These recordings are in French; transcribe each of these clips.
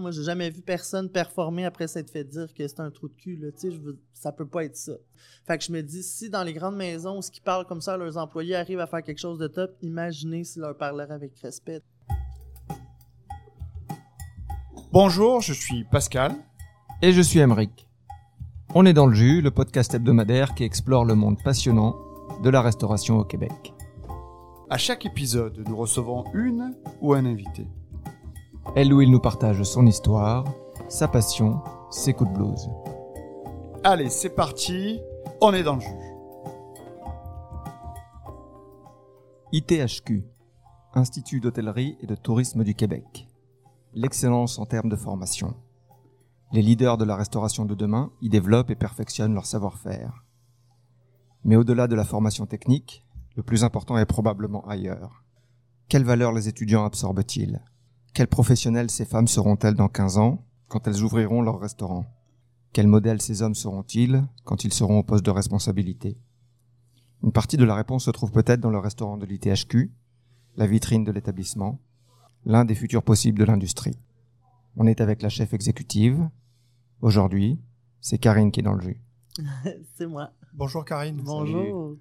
Moi, j'ai jamais vu personne performer après s'être fait dire que c'est un trou de cul. Là. Tu sais, je veux- ça peut pas être ça. Fait que je me dis, si dans les grandes maisons ce qui parlent comme ça, leurs employés arrivent à faire quelque chose de top, imaginez s'ils leur parleraient avec respect. Bonjour, je suis Pascal. Et je suis Emeric. On est dans le jus, le podcast hebdomadaire qui explore le monde passionnant de la restauration au Québec. À chaque épisode, nous recevons une ou un invité. Elle où il nous partage son histoire, sa passion, ses coups de blues. Allez, c'est parti, on est dans le jus. ITHQ, Institut d'hôtellerie et de tourisme du Québec. L'excellence en termes de formation. Les leaders de la restauration de demain y développent et perfectionnent leur savoir-faire. Mais au-delà de la formation technique, le plus important est probablement ailleurs. Quelles valeurs les étudiants absorbent-ils? Quels professionnels ces femmes seront-elles dans 15 ans, quand elles ouvriront leur restaurant? Quels modèles ces hommes seront-ils quand ils seront au poste de responsabilité? Une partie de la réponse se trouve peut-être dans le restaurant de l'ITHQ, la vitrine de l'établissement, l'un des futurs possibles de l'industrie. On est avec la chef exécutive. Aujourd'hui, c'est Karine qui est dans le jus. c'est moi. Bonjour Karine. Bonjour.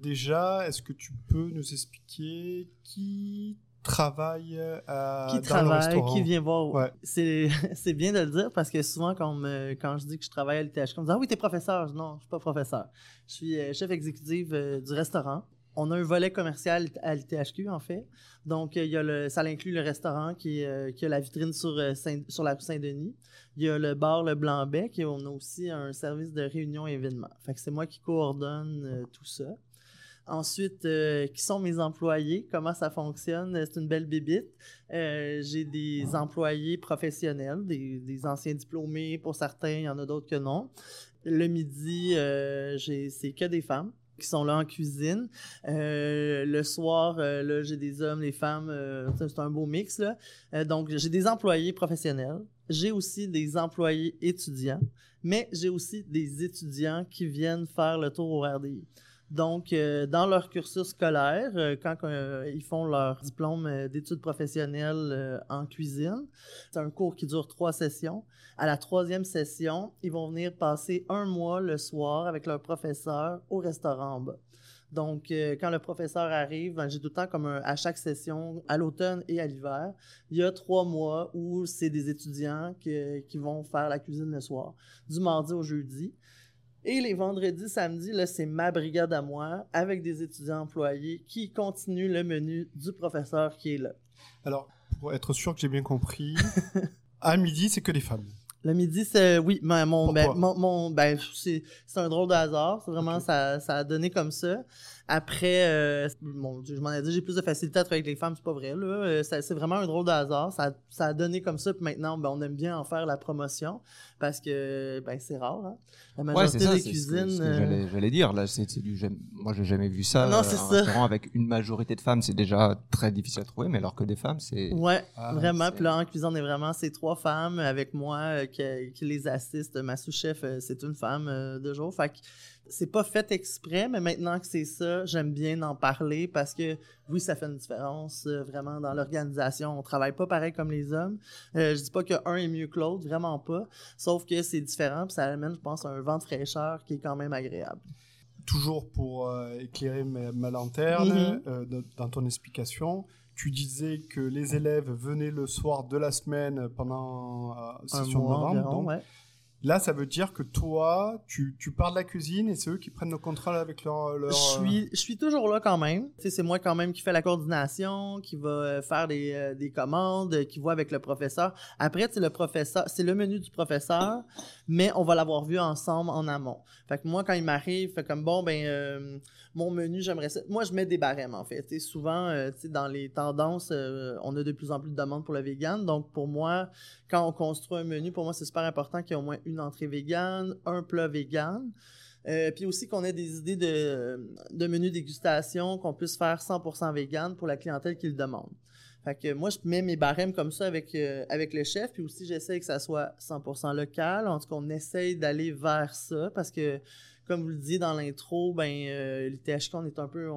Déjà, est-ce que tu peux nous expliquer qui travaille à, Qui dans le travaille, qui vient voir. Ouais. C'est, c'est bien de le dire parce que souvent, quand, me- quand je dis que je travaille à l'ITHQ, on me dit Ah oui, t'es professeur. Je Non, je suis pas professeur. Je suis euh, chef exécutif euh, du restaurant. On a un volet commercial à l'ITHQ, en fait. Donc, euh, il y a le, ça inclut le restaurant qui, est, euh, qui a la vitrine sur, euh, Saint- sur la rue Saint-Denis. Il y a le bar Le Blanc-Bec et on a aussi un service de réunion et événements. Fait que c'est moi qui coordonne euh, tout ça. Ensuite, euh, qui sont mes employés? Comment ça fonctionne? Euh, C'est une belle bébite. Euh, j'ai des employés professionnels, des, des anciens diplômés pour certains, il y en a d'autres que non. Le midi, euh, c'est que des femmes qui sont là en cuisine. Euh, le soir, euh, là, j'ai des hommes, des femmes, euh, c'est un beau mix. Là. Donc, j'ai des employés professionnels. J'ai aussi des employés étudiants, mais j'ai aussi des étudiants qui viennent faire le tour au RDI. Donc, euh, dans leur cursus scolaire, euh, quand euh, ils font leur diplôme d'études professionnelles en cuisine, c'est un cours qui dure trois sessions. À la troisième session, ils vont venir passer un mois le soir avec leur professeur au restaurant en bas. Donc, quand le professeur arrive, ben, j'ai tout le temps comme à chaque session, à l'automne et à l'hiver, il y a trois mois où c'est des étudiants qui vont faire la cuisine le soir, du mardi au jeudi. Et les vendredis, samedis, là, c'est ma brigade à moi, avec des étudiants employés qui continuent le menu du professeur qui est là. Alors, pour être sûr que j'ai bien compris, à midi, c'est que des femmes. Le midi, c'est oui, mais mon, ben, mon, mon- ben, c'est c'est un drôle de hasard. C'est vraiment ça, ça a donné comme ça. Après, euh, mon Dieu, je m'en ai dit, j'ai plus de facilité à travailler avec les femmes, c'est pas vrai là. Euh, C'est vraiment un drôle de hasard. Ça, ça a donné comme ça. Puis maintenant, ben, on aime bien en faire la promotion parce que ben c'est rare. Hein? La majorité des c'est cuisines. euh, j'allais- dire. Là, c'est c'est du. Moi, j'ai jamais vu ça. Non, c'est un ça. avec une majorité de femmes, c'est déjà très difficile à trouver, mais alors que des femmes, c'est. Ouais, Ah, vraiment. c'est- Puis là, en cuisine, on est vraiment ces trois femmes avec moi euh, qui, qui les assistent. Ma sous-chef, euh, c'est une femme euh, de jour. Fait que c'est pas fait exprès, mais maintenant que c'est ça, j'aime bien en parler parce que oui, ça fait une différence euh, vraiment dans l'organisation. On travaille pas pareil comme les hommes. Euh, je dis pas que un est mieux que l'autre, vraiment pas. Sauf que c'est différent, puis ça amène, je pense, un vent de fraîcheur qui est quand même agréable. Toujours pour euh, éclairer ma, ma lanterne, Mhm. euh, dans- ton explication, tu disais que les élèves venaient le soir de la semaine pendant Un session de novembre. environ, donc. ouais. Là, ça veut dire que toi, tu, tu pars de la cuisine et c'est eux qui prennent le contrôle avec leur... leur Je euh, suis, je suis toujours là quand même. C'est moi quand même qui fais la coordination, qui va euh, faire des, euh, des commandes, euh, qui voit avec le professeur. Après, c'est le professeur, c'est le menu du professeur, mais on va l'avoir vu ensemble en amont. Fait que moi, quand il m'arrive, fait comme bon, ben euh, mon menu, j'aimerais ça. Moi, je mets des barèmes en fait. Souvent, euh, dans les tendances, euh, on a de plus en plus de demandes pour le vegan. Donc pour moi, quand on construit un menu, pour moi, c'est super important qu'il y ait au moins une entrée végane, un plat vegan. Euh, puis aussi qu'on ait des idées de, de dégustation, qu'on puisse faire 100% vegan pour la clientèle qui le demande. Fait que moi, je mets mes barèmes comme ça avec, avec le chef, puis aussi j'essaie que ça soit 100% local. En tout cas, on essaye d'aller vers ça parce que, comme vous le disiez dans l'intro, ben, euh, l'ITHK, on est un peu,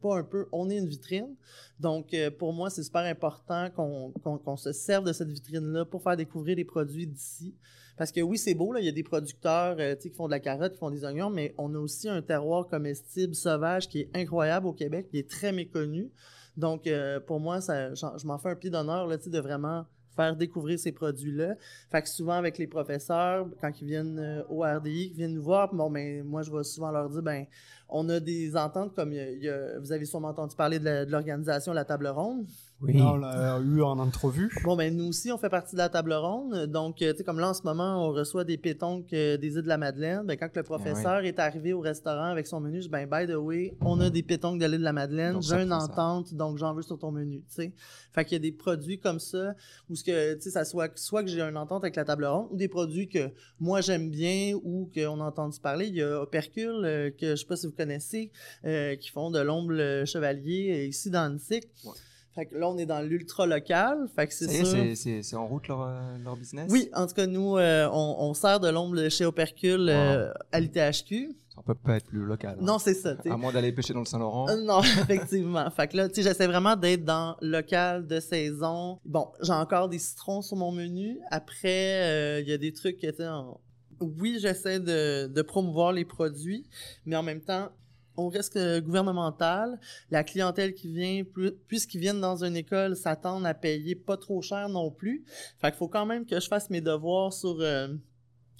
pas un peu, on est une vitrine. Donc, euh, pour moi, c'est super important qu'on qu'on- qu'on se serve de cette vitrine-là pour faire découvrir les produits d'ici. Parce que oui, c'est beau, là, il y a des producteurs euh, qui font de la carotte, qui font des oignons, mais on a aussi un terroir comestible sauvage qui est incroyable au Québec, qui est très méconnu. Donc, euh, pour moi, ça, je m'en fais un pied d'honneur là, de vraiment faire découvrir ces produits-là. Fait que souvent, avec les professeurs, quand ils viennent euh, au RDI, qui viennent nous voir, bon, ben, moi, je vais souvent leur dire, ben, on a des ententes comme il y a- vous avez sûrement entendu parler de la- de l'organisation La Table Ronde. Oui. Là, on l'a eu en entrevue. Bon, ben nous aussi, on fait partie de la table ronde. Donc, euh, tu sais, comme là, en ce moment, on reçoit des pétonques euh, des îles de la Madeleine. Ben, quand le professeur est arrivé au restaurant avec son menu, je dis, ben, by the way, on a des pétonques de l'île de la Madeleine. Donc, J'ai une ça. entente, donc j'en veux sur ton menu, tu sais. Fait qu'il y a des produits comme ça, où ce que, tu sais, ça soit, soit que j'ai une entente avec la table ronde, ou des produits que moi j'aime bien, ou qu'on a entendu parler. Il y a Opercule, euh, que je sais pas si vous connaissez, euh, qui font de l'ombre chevalier ici dans Annecy. Ouais. Fait que là, on est dans l'ultra local. Fait que c'est Ça c'est- en route leur, euh, leur business? Oui, en tout cas, nous, euh, on, on sert de l'ombre chez Opercule euh, à l'ITHQ. Ça peut pas être plus local. hein. Non, c'est ça. tu sais. À moins d'aller pêcher dans le Saint-Laurent. Euh, Non, effectivement. fait que là, tu sais, j'essaie vraiment d'être dans local de saison. Bon, j'ai encore des citrons sur mon menu. Après, il y a des trucs tu sais, en- oui, j'essaie de, de promouvoir les produits, mais en même temps, on reste euh, gouvernemental. La clientèle qui vient, plus- puisqu'ils viennent dans une école, s'attendent à payer pas trop cher non plus. Fait qu'il faut quand même que je fasse mes devoirs sur euh,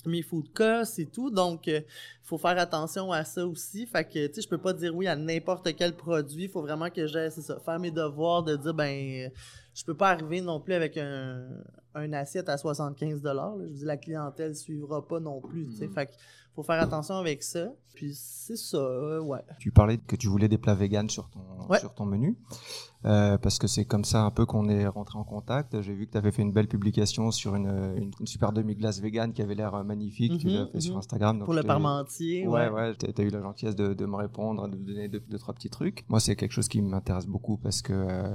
mes food costs et tout. Donc, il faut faire attention à ça aussi. Fait que, tu sais, je peux pas dire oui à n'importe quel produit. Il faut vraiment que j'aille, c'est ça, faire mes devoirs de dire, ben, euh, je peux pas arriver non plus avec un, un assiette à 75 là. Je dis, la clientèle suivra pas non plus, tu sais. Mhm. Fait que, faut faire attention avec ça. Puis, c'est ça, euh, ouais. Tu parlais que tu voulais des plats véganes sur ton, Ouais. sur ton menu. Euh, parce que c'est comme ça un peu qu'on est rentré en contact. J'ai vu que tu avais fait une belle publication sur une, une, une super demi-glace végane qui avait l'air euh, magnifique. tu Mhm, l'as fait sur mhm. Instagram. donc Pour le parmentier, Ouais, ouais. ouais, t'as t'as eu la gentillesse de, de me répondre, de me donner deux, deux, trois petits trucs. Moi, c'est quelque chose qui m'intéresse beaucoup parce que, euh,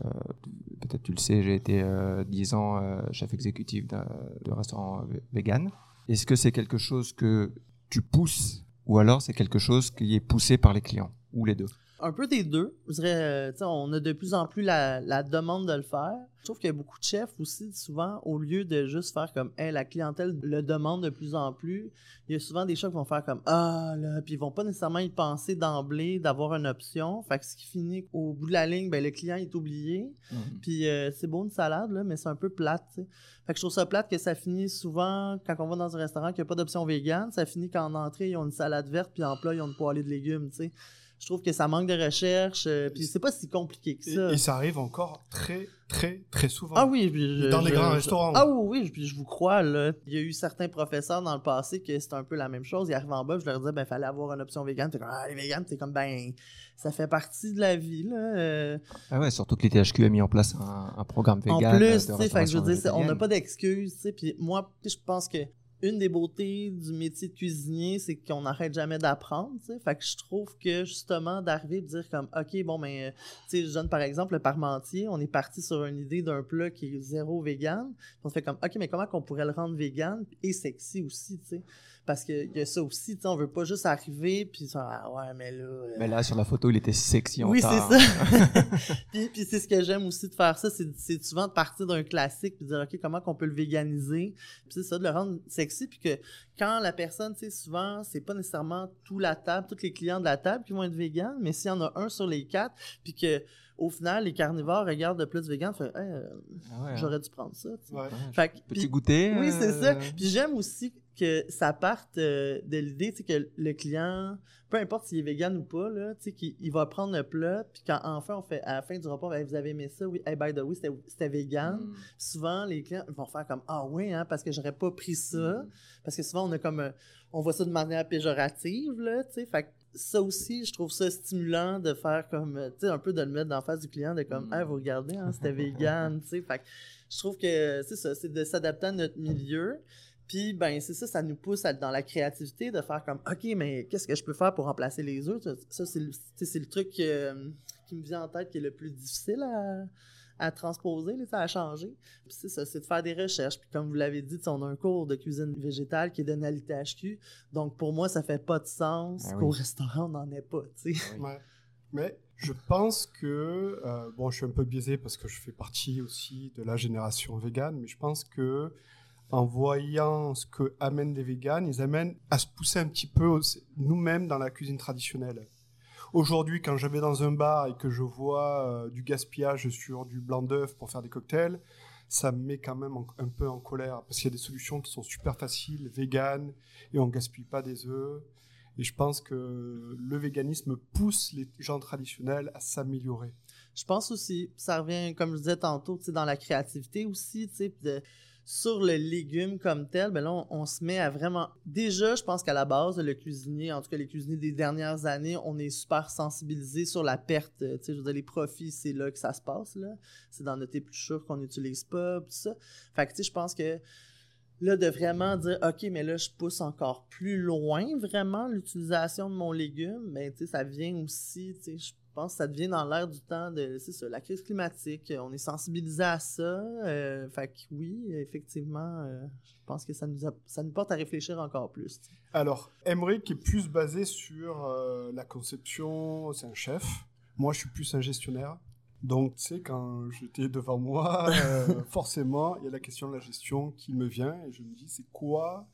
peut-être tu le sais, j'ai été euh, 10 ans chef exécutif de restaurant vegan. Est-ce que c'est quelque chose que tu pousses ou alors c'est quelque chose qui est poussé par les clients ou les deux Un peu des deux. Je dirais, euh, on a de plus en plus la, la demande de le faire. Je trouve qu'il y a beaucoup de chefs aussi, souvent, au lieu de juste faire comme, hey, la clientèle le demande de plus en plus, il y a souvent des chefs qui vont faire comme, ah, là, puis ils vont pas nécessairement y penser d'emblée d'avoir une option. Fait que ce qui finit qu'au bout de la ligne, ben, le client est oublié. Puis euh, c'est beau une salade, là, mais c'est un peu plate, tu sais. Fait que je trouve ça plate que ça finit souvent, quand on va dans un restaurant qu'il n'y a pas d'option végane, ça finit qu'en entrée, ils ont une salade verte, puis en plat, ils ont une poêlée de légumes, tu sais. Je trouve que ça manque de recherche, euh, puis c'est pas si compliqué que ça. et ça arrive encore très, très, très souvent. Ah oui, je- Dans des je- grands je- restaurants. Ah oui, oui, puis je vous crois, là. Il y a eu certains professeurs dans le passé que c'était un peu la même chose. Ils arrivaient en bas, je leur disais, ben, fallait avoir une option végane. T'es comme, ah, les véganes, t'es comme, ben, ça fait partie de la vie, là. euh, Ah ouais, surtout que les THQ a mis en place un, un programme En vegan. plus, euh, tu sais, fait que je veux dire, on n'a pas d'excuses, tu sais. Puis moi, tu sais, je pense que une des beautés du métier de cuisinier, c'est qu'on n'arrête jamais d'apprendre. Fait que je trouve que justement d'arriver et dire comme, ok, bon, ben, euh, tu sais, je donne par exemple le parmentier, on est parti sur une idée d'un plat qui est zéro vegan. On se fait comme, ok, mais comment qu'on pourrait le rendre vegan? Et sexy aussi, tu sais. Parce qu'il y a ça aussi, tu sais, on veut pas juste arriver puis ça, ah ouais, mais là. euh, Mais là, sur la photo, il était sexy en oui, c'est ça. puis puis c'est ce que j'aime aussi de faire ça, c'est souvent de partir d'un classique puis de dire OK, comment qu'on peut le véganiser, puis c'est ça de le rendre sexy puis que quand la personne, tu sais souvent, c'est pas nécessairement tout la table, tous les clients de la table qui vont être véganes, mais s'il y en a un sur les quatre puis que au final les carnivores regardent de plus vegan, fait Hey, euh, Ah ouais, hein. j'aurais dû prendre ça. tu sais. Ouais. Fait goûter. oui, c'est euh, ça. Puis j'aime aussi que ça parte euh, de l'idée, que le client, peu importe s'il est vegan ou pas, là, qu'il il va prendre le plat, puis quand enfin on fait, à la fin du repas, Ben, vous avez aimé ça, oui, hey, by the way, c'était- c'était vegan. mm, Souvent, les clients vont faire comme, ah oui, hein, parce que j'aurais pas pris ça. mm. Parce que souvent, on a comme, euh, on voit ça de manière péjorative, là, tu sais. Fait ça aussi, je trouve ça stimulant de faire comme, euh, tu sais, un peu de le mettre la face du client, de comme, Mm. hey, vous regardez, hein, c'était vegan, tu sais. Fait je trouve que c'est ça, c'est de s'adapter à notre milieu. Puis, ben, c'est ça, ça nous pousse à- dans la créativité de faire comme, OK, mais qu'est-ce que je peux faire pour remplacer les œufs? Ça, ça, c'est le, truc euh, qui me vient en tête qui est le plus difficile à, à transposer, là, à changer. Puis c'est ça, c'est de faire des recherches. Puis comme vous l'avez dit, on a un cours de cuisine végétale qui est donné à l'ITHQ. Donc pour moi, ça fait pas de sens oui. qu'au restaurant, on n'en ait pas, tu sais. Ouais. Mais je pense que, euh, bon, je suis un peu biaisé parce que je fais partie aussi de la génération végane, mais je pense que en voyant ce que amènent les véganes, ils amènent à se pousser un petit peu nous-mêmes dans la cuisine traditionnelle. Aujourd'hui, quand je vais dans un bar et que je vois euh, du gaspillage sur du blanc d'œuf pour faire des cocktails, ça me met quand même un peu en colère parce qu'il y a des solutions qui sont super faciles, véganes, et on gaspille pas des œufs. Et je pense que le véganisme pousse les gens traditionnels à s'améliorer. Je pense aussi, ça revient, comme je disais tantôt, dans la créativité aussi, de- sur le légume comme tel, ben là, on, se met à vraiment... Déjà, je pense qu'à la base, le cuisinier, en tout cas les cuisiniers des dernières années, on est super sensibilisé sur la perte, tu les profits, c'est là que ça se passe. C'est dans notre épluchure qu'on n'utilise pas, tout. Fait je pense que là, de vraiment dire, OK, mais là, je pousse encore plus loin, vraiment, l'utilisation de mon légume, ben, tu ça vient aussi, pense que ça devient dans l'air du temps de, ça, la crise climatique. On est sensibilisé à ça. euh, fait que oui, effectivement, euh, je pense que ça nous, a- ça nous porte à réfléchir encore plus. Alors, Emmerich est plus basé sur euh, la conception, c'est un chef. Moi, je suis plus un gestionnaire. Donc, tu sais, quand j'étais devant moi, euh, forcément, il y a la question de la gestion qui me vient et je me dis, c'est quoi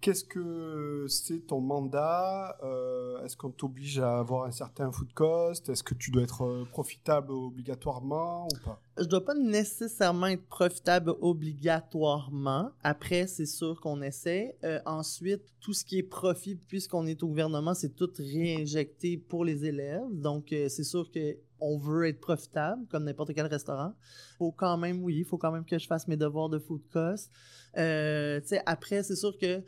Qu'est-ce que c'est ton mandat Euh, Est-ce qu'on t'oblige à avoir un certain food cost Est-ce que tu dois être euh, profitable obligatoirement ou pas? Je dois pas nécessairement être profitable obligatoirement. Après, c'est sûr qu'on essaie. Euh, ensuite, tout ce qui est profit, puisqu'on est au gouvernement, c'est tout réinjecté pour les élèves. Donc, c'est sûr que on veut être profitable, comme n'importe quel restaurant. Faut quand même, oui, faut quand même que je fasse mes devoirs de food cost. Euh, après, c'est sûr que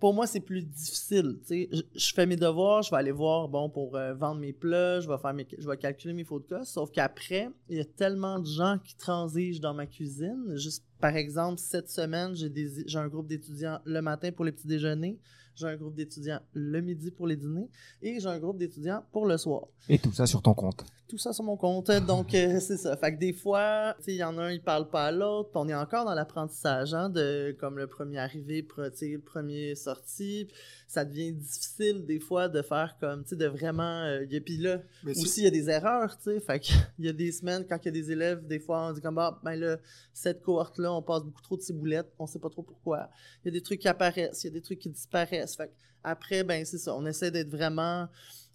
pour moi, c'est plus difficile. Je, je fais mes devoirs, je vais aller voir, bon, pour euh, vendre mes plats, je vais, faire mes, je vais calculer mes food costs. Sauf qu'après, il y a tellement de gens qui transigent dans ma cuisine. Juste, par exemple, cette semaine, j'ai un groupe d'étudiants le matin pour les petits déjeuners, j'ai un groupe d'étudiants le midi pour les dîners et j'ai un groupe d'étudiants pour le soir Et tout ça sur ton compte. Tout ça sur mon compte. Donc, euh, c'est ça. Fait que des fois, tu sais, il y en a un, il parle pas à l'autre. puis On est encore dans l'apprentissage, hein, de comme le premier arrivé, pro- tu sais, le premier sorti. Ça devient difficile des fois de faire comme, tu sais, de vraiment. euh, y a- puis là, Mais aussi, il y a des erreurs, tu sais. Fait que, il y a des semaines, quand il y a des élèves, des fois, on dit comme, ah, ben là, cette cohorte-là, on passe beaucoup trop de ciboulettes, on sait pas trop pourquoi. Il y a des trucs qui apparaissent, il y a des trucs qui disparaissent. Fait que, après, ben, c'est ça. On essaie d'être vraiment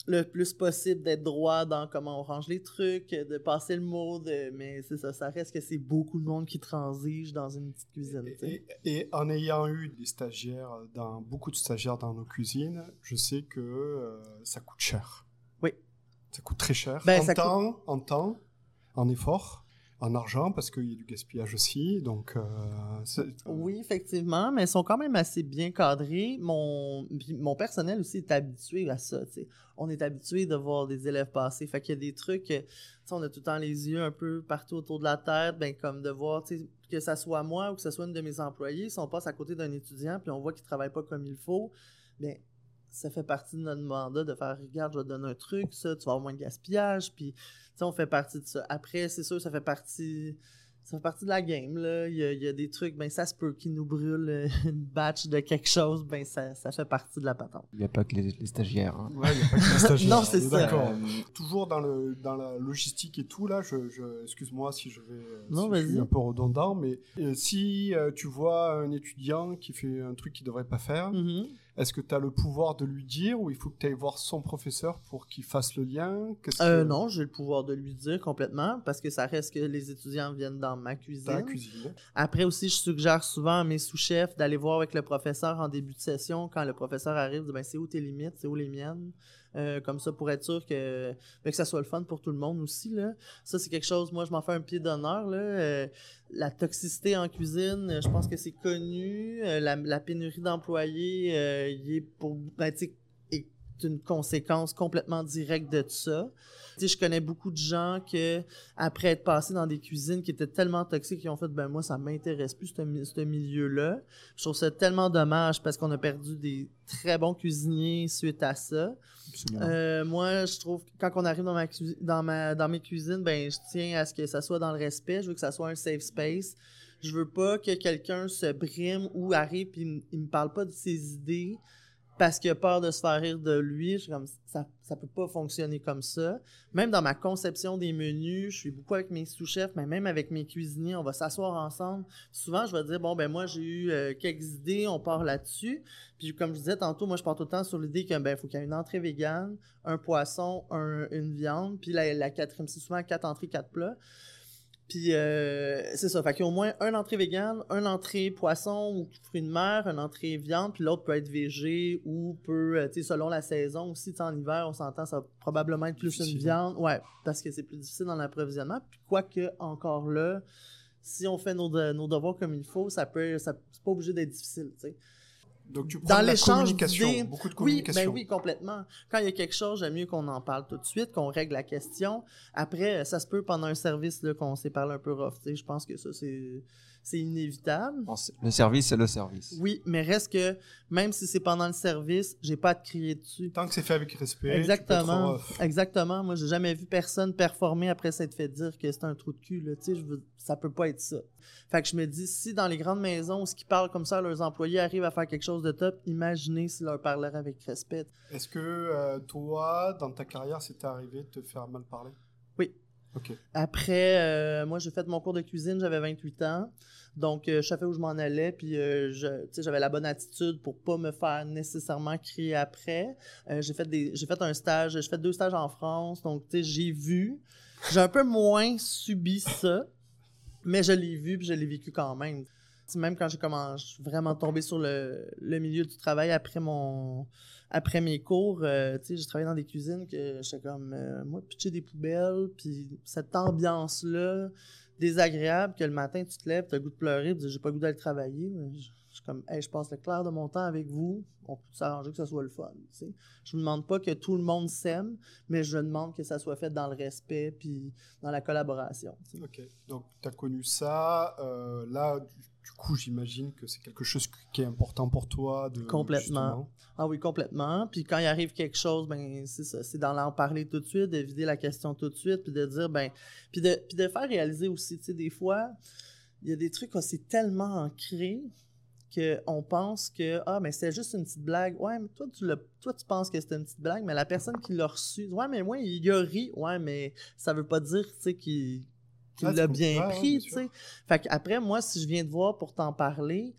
le plus possible, d'être droit dans comment on range les trucs, de passer le mot, de... mais c'est ça. Ça reste que c'est beaucoup de monde qui transige dans une petite cuisine. Et, et en ayant eu des stagiaires, dans, beaucoup de stagiaires dans nos cuisines, je sais que euh, ça coûte cher. Oui. Ça coûte très cher. Ben, en, coûte- temps, en temps, en effort, en argent, parce qu'il y a du gaspillage aussi. Donc, euh, c'est- Oui, effectivement, mais ils sont quand même assez bien cadrés. Mon, mon personnel aussi est habitué à ça. On est habitué de voir des élèves passer. Fait qu'il y a des trucs, euh, on a tout le temps les yeux un peu partout autour de la tête, ben comme de voir, que ça soit moi ou que ce soit une de mes employés, si on passe à côté d'un étudiant puis on voit qu'il travaille pas comme il faut, ben ça fait partie de notre mandat de faire regarde, je vais te donner un truc, ça, tu vas avoir moins de gaspillage, puis on fait partie de ça. Après, c'est sûr, ça fait partie ça fait partie de la game, là. Il y a, il y a des trucs, ben ça se peut qu'ils nous brûlent une batch de quelque chose, ben ça, ça fait partie de la patente. Il n'y a pas que les, les stagiaires. hein. Ouais, il n'y a pas que les stagiaires. Non, c'est ça. D'accord. Euh, Toujours dans, le, dans la logistique et tout, là, je, je- excuse-moi si je vais Non, si je vas-y. suis un peu redondant, mais euh, si euh, tu vois un étudiant qui fait un truc qu'il devrait pas faire, Mhm. Est-ce que tu as le pouvoir de lui dire ou il faut que tu ailles voir son professeur pour qu'il fasse le lien? Euh, que- non, j'ai le pouvoir de lui dire complètement, parce que ça reste que les étudiants viennent dans ma Dans la cuisine. cuisine. Après aussi, je suggère souvent à mes sous-chefs d'aller voir avec le professeur en début de session, quand le professeur arrive, de, ben, c'est où tes limites, c'est où les miennes? Euh, comme ça, pour être sûr que, ben, que ça soit le fun pour tout le monde aussi. Là. Ça, c'est quelque chose, moi, je m'en fais un pied d'honneur. Euh, la toxicité en cuisine, euh, je pense que c'est connu. La, pénurie d'employés, il est pour. Ben, une conséquence complètement directe de ça. Tu sais, je connais beaucoup de gens que après être passés dans des cuisines qui étaient tellement toxiques, qui ont fait ben moi ça m'intéresse plus ce, mi- ce milieu-là. Je trouve ça tellement dommage parce qu'on a perdu des très bons cuisiniers suite à ça. Euh, moi, je trouve que quand on arrive dans ma, dans ma dans mes cuisines, ben je tiens à ce que ça soit dans le respect. Je veux que ça soit un safe space. Je veux pas que quelqu'un se brime ou arrive puis il il me parle pas de ses idées parce qu'il a peur de se faire rire de lui. Je suis comme ça ça peut pas fonctionner comme ça. Même dans ma conception des menus, je suis beaucoup avec mes sous-chefs, mais même avec mes cuisiniers, on va s'asseoir ensemble. Souvent, je vais dire bon ben moi j'ai eu euh, quelques idées, on part là-dessus. Puis comme je disais tantôt, moi je pars tout le temps sur l'idée qu'il ben, faut qu'il y ait une entrée végane, un poisson, un- une viande, puis la, la quatrième, c'est souvent quatre entrées, quatre plats. Puis euh, c'est ça, fait qu'il y a au moins un entrée végane, un entrée poisson ou fruits de mer, une entrée viande, puis l'autre peut être végé ou peut, euh, tu sais, selon la saison aussi, en hiver, on s'entend, ça va probablement être plus une viande, ouais, parce que c'est plus difficile dans l'approvisionnement. Puis quoique, encore là, si on fait nos, de- nos devoirs comme il faut, ça peut, ça, c'est pas obligé d'être difficile, tu sais. Donc tu Dans prends la l'échange communication, beaucoup de Oui, communication. ben oui, complètement. Quand il y a quelque chose, j'aime mieux qu'on en parle tout de suite, qu'on règle la question. Après, ça se peut pendant un service qu'on s'est parlé un peu rough. tu sais. Je pense que ça, c'est, c'est inévitable. Bon, c'est- le service, c'est le service. Oui, mais reste que même si c'est pendant le service, j'ai pas à te crier dessus. Tant que c'est fait avec respect, tu peux être Exactement. rough. Exactement. Moi, j'ai jamais vu personne performer après s'être fait dire que c'est un trou de cul. Là. Tu sais, je veux... Ça peut pas être ça. Fait que je me dis, si dans les grandes maisons, ce qui parlent comme ça, leurs employés arrivent à faire quelque chose de top, imaginez s'ils leur parleraient avec respect. Est-ce que euh, toi, dans ta carrière, c'était arrivé de te faire mal parler? Après, euh, moi, j'ai fait mon cours de cuisine, j'avais 28 ans. Donc, euh, je savais où je m'en allais, puis euh, j'avais la bonne attitude pour pas me faire nécessairement crier après. Euh, j'ai fait des, j'ai fait un stage, j'ai fait deux stages en France, donc j'ai vu. J'ai un peu moins subi ça, mais je l'ai vu, puis je l'ai vécu quand même. Même quand j'ai commencé vraiment tombé sur le, milieu du travail après mon après mes cours, euh, tu sais, j'ai travaillé dans des cuisines que j'étais comme euh, moi pitcher des poubelles, puis cette ambiance là désagréable que le matin tu te lèves, tu as le goût de pleurer, tu j'ai pas le goût d'aller travailler, je suis comme hey, je passe le clair de mon temps avec vous, on peut s'arranger que ça soit le fun, tu sais. Je ne demande pas que tout le monde s'aime, mais je demande que ça soit fait dans le respect puis dans la collaboration. Ok. Donc tu as connu ça. euh, là, du coup, j'imagine que c'est quelque chose qui est important pour toi. De, Complètement. justement- Ah oui, complètement. Puis quand il arrive quelque chose, ben c'est ça, c'est d'en en parler tout de suite, de vider la question tout de suite, puis de dire ben, puis de, puis de faire réaliser aussi, tu sais, des fois, il y a des trucs, oh, c'est tellement ancré que on pense que ah mais c'est juste une petite blague. Ouais, mais toi tu l'as- toi tu penses que c'est une petite blague, mais la personne qui l'a reçu, ouais mais moi il a ri, ouais mais ça veut pas dire tu sais qu'il qu'il l'a bien pris, tu sais. Fait qu'après moi si je viens te voir pour t'en parler,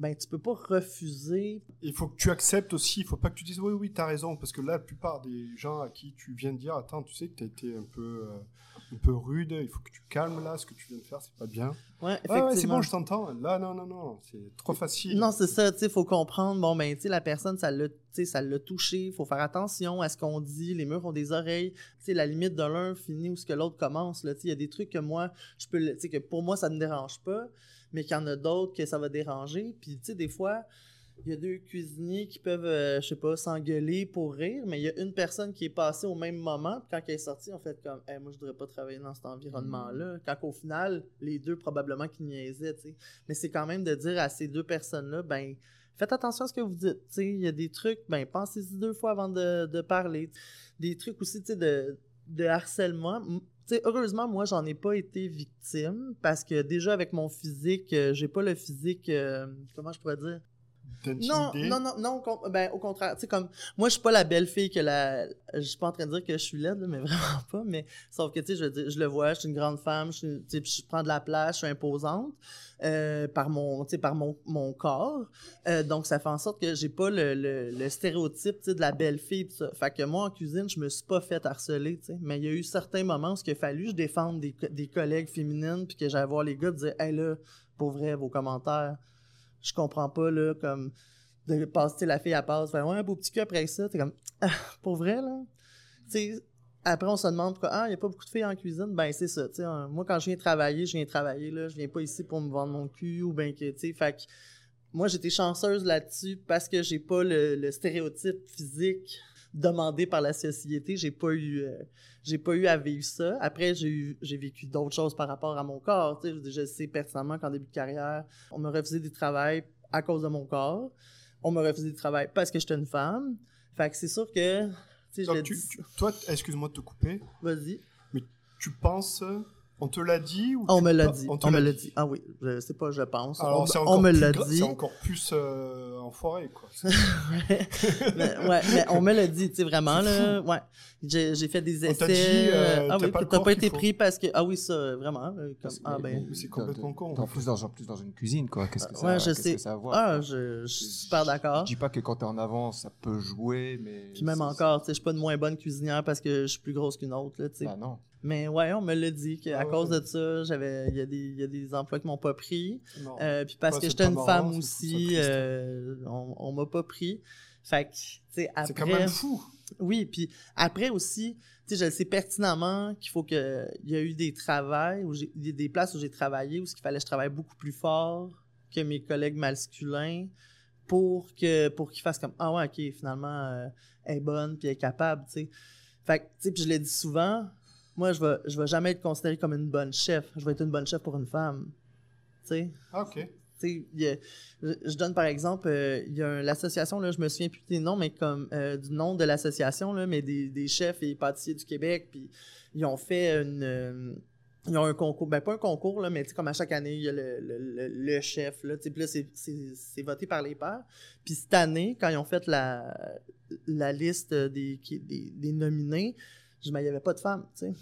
ben tu peux pas refuser Il faut que tu acceptes aussi. Il faut pas que tu dises oui, oui, tu as raison. Parce que là, la plupart des gens à qui tu viens de dire Attends, tu sais que tu as été un peu, euh, un peu rude. Il faut que tu calmes là. Ce que tu viens de faire, c'est pas bien. Ouais, effectivement. ouais, c'est bon, je t'entends. Là, non, non, non. C'est trop facile. Non, c'est ça, tu sais, faut comprendre, bon, ben, tu sais, la personne, ça l'a, ça l'a touché, faut faire attention à ce qu'on dit, les murs ont des oreilles, tu sais, la limite de l'un finit où ce que l'autre commence, là, il y a des trucs que moi, je peux, le- tu sais, que pour moi, ça ne me dérange pas, mais qu'il y en a d'autres que ça va déranger, puis, tu sais, des fois, il y a deux cuisiniers qui peuvent, euh, je sais pas, s'engueuler pour rire, mais il y a une personne qui est passée au même moment, puis quand elle est sortie, on fait comme, hey, moi, je voudrais pas travailler dans cet environnement-là, quand au final, les deux, probablement, qui niaisaient, tu sais. Mais c'est quand même de dire à ces deux personnes-là, ben, faites attention à ce que vous dites. Tu sais, il y a des trucs, ben, pensez-y deux fois avant de, de parler. Des trucs aussi, tu sais, de, de harcèlement. Heureusement, moi, j'en ai pas été victime parce que déjà, avec mon physique, euh, j'ai pas le physique, euh, comment je pourrais dire? Non, non, non, non, ben, au contraire, tu sais, comme, moi, je suis pas la belle fille que la, je suis pas en train de dire que je suis laide, là, mais vraiment pas, mais, sauf que, tu sais, je veux dire, je le vois, je suis une grande femme, je, suis- tu sais, puis je prends de la place, je suis imposante, euh, par mon, tu sais, par mon, mon corps, Euh, donc ça fait en sorte que j'ai pas le, le, le stéréotype, tu sais, de la belle fille, pis ça. Fait que moi, en cuisine, je me suis pas fait harceler, tu sais, mais il y a eu certains moments où il a fallu que je défende des, des collègues féminines, puis que j'allais voir les gars dire, hey là, pour vrai, vos commentaires, je comprends pas, là, comme, de passer, la fille, elle passe, fait, ouais, un beau petit cul après ça, t'es comme, ah, pour vrai, là? Tu sais, après, on se demande pourquoi, ah, il n'y a pas beaucoup de filles en cuisine? Ben, c'est ça, tu sais. hein, moi, quand je viens travailler, je viens travailler, là. Je viens pas ici pour me vendre mon cul ou ben que, tu sais, fait que, moi, j'étais chanceuse là-dessus parce que j'ai pas le, le stéréotype physique demandé par la société. J'ai pas eu, euh, j'ai pas eu à vivre ça. Après, j'ai vécu d'autres choses par rapport à mon corps. Tu sais, je, je sais pertinemment qu'en début de carrière, on m'a refusé du travail à cause de mon corps. On m'a refusé du travail parce que j'étais une femme. Fait que c'est sûr que, je tu- dis- tu- toi, excuse-moi de te couper, Vas-y. tu penses, on te l'a dit ou On tu me l'a dit. On On, me l'a dit. dit. Ah oui, je sais pas, je pense. Alors, on, c'est on me l'a dit. C'est encore plus euh, enfoiré, quoi. C'est- mais, ouais, mais on me l'a dit, tu sais, vraiment, là. Ouais. J'ai fait des On essais. dit, euh, ah t'as oui, t'as pas été faut. pris parce que. Ah oui, ça, vraiment. euh, Comme, ah ben. c'est complètement con. t'es En plus, dans, en plus dans une cuisine, quoi. Qu'est-ce que ça, Ouais, je sais. que ça Ah, je, je suis super d'accord. Je dis pas que quand t'es en avance, ça peut jouer, mais. Puis même encore, tu sais, je suis pas une moins bonne cuisinière parce que je suis plus grosse qu'une autre, là, tu sais. Bah non. Mais ouais, on me l'a dit qu'à Ah ouais. cause de ça, j'avais, il y, des- y a des emplois qui m'ont pas pris. Euh, puis parce Ouais, que j'étais une marrant, femme aussi, triste. euh, on, on m'a pas pris. Fait que, tu sais, après. C'est quand même fou. Oui, puis après aussi, tu sais, je sais pertinemment qu'il faut que. Il y a eu des travails, où a des places où j'ai travaillé où il fallait que je travaille beaucoup plus fort que mes collègues masculins pour que pour qu'ils fassent comme Ah ouais, ok, finalement, euh, elle est bonne puis elle est capable, tu sais. Fait que, tu sais, puis je l'ai dit souvent, moi, je vais, je vais jamais être considéré comme une bonne chef. Je vais être une bonne chef pour une femme. Tu sais? Ok. A- je, je donne par exemple, euh, il y a l'association, là, je me souviens plus des noms, mais comme euh, du nom de l'association, là, mais des, des chefs et pâtissiers du Québec, puis ils ont fait une. euh, ils ont un concours, ben pas un concours, là, mais comme à chaque année, il y a le, le- le- le chef, là, puis là, c'est- c'est c'est voté par les pairs. Puis cette année, quand ils ont fait la, la liste des, qui- des, des nominés, je il n'y avait pas de femmes, tu sais.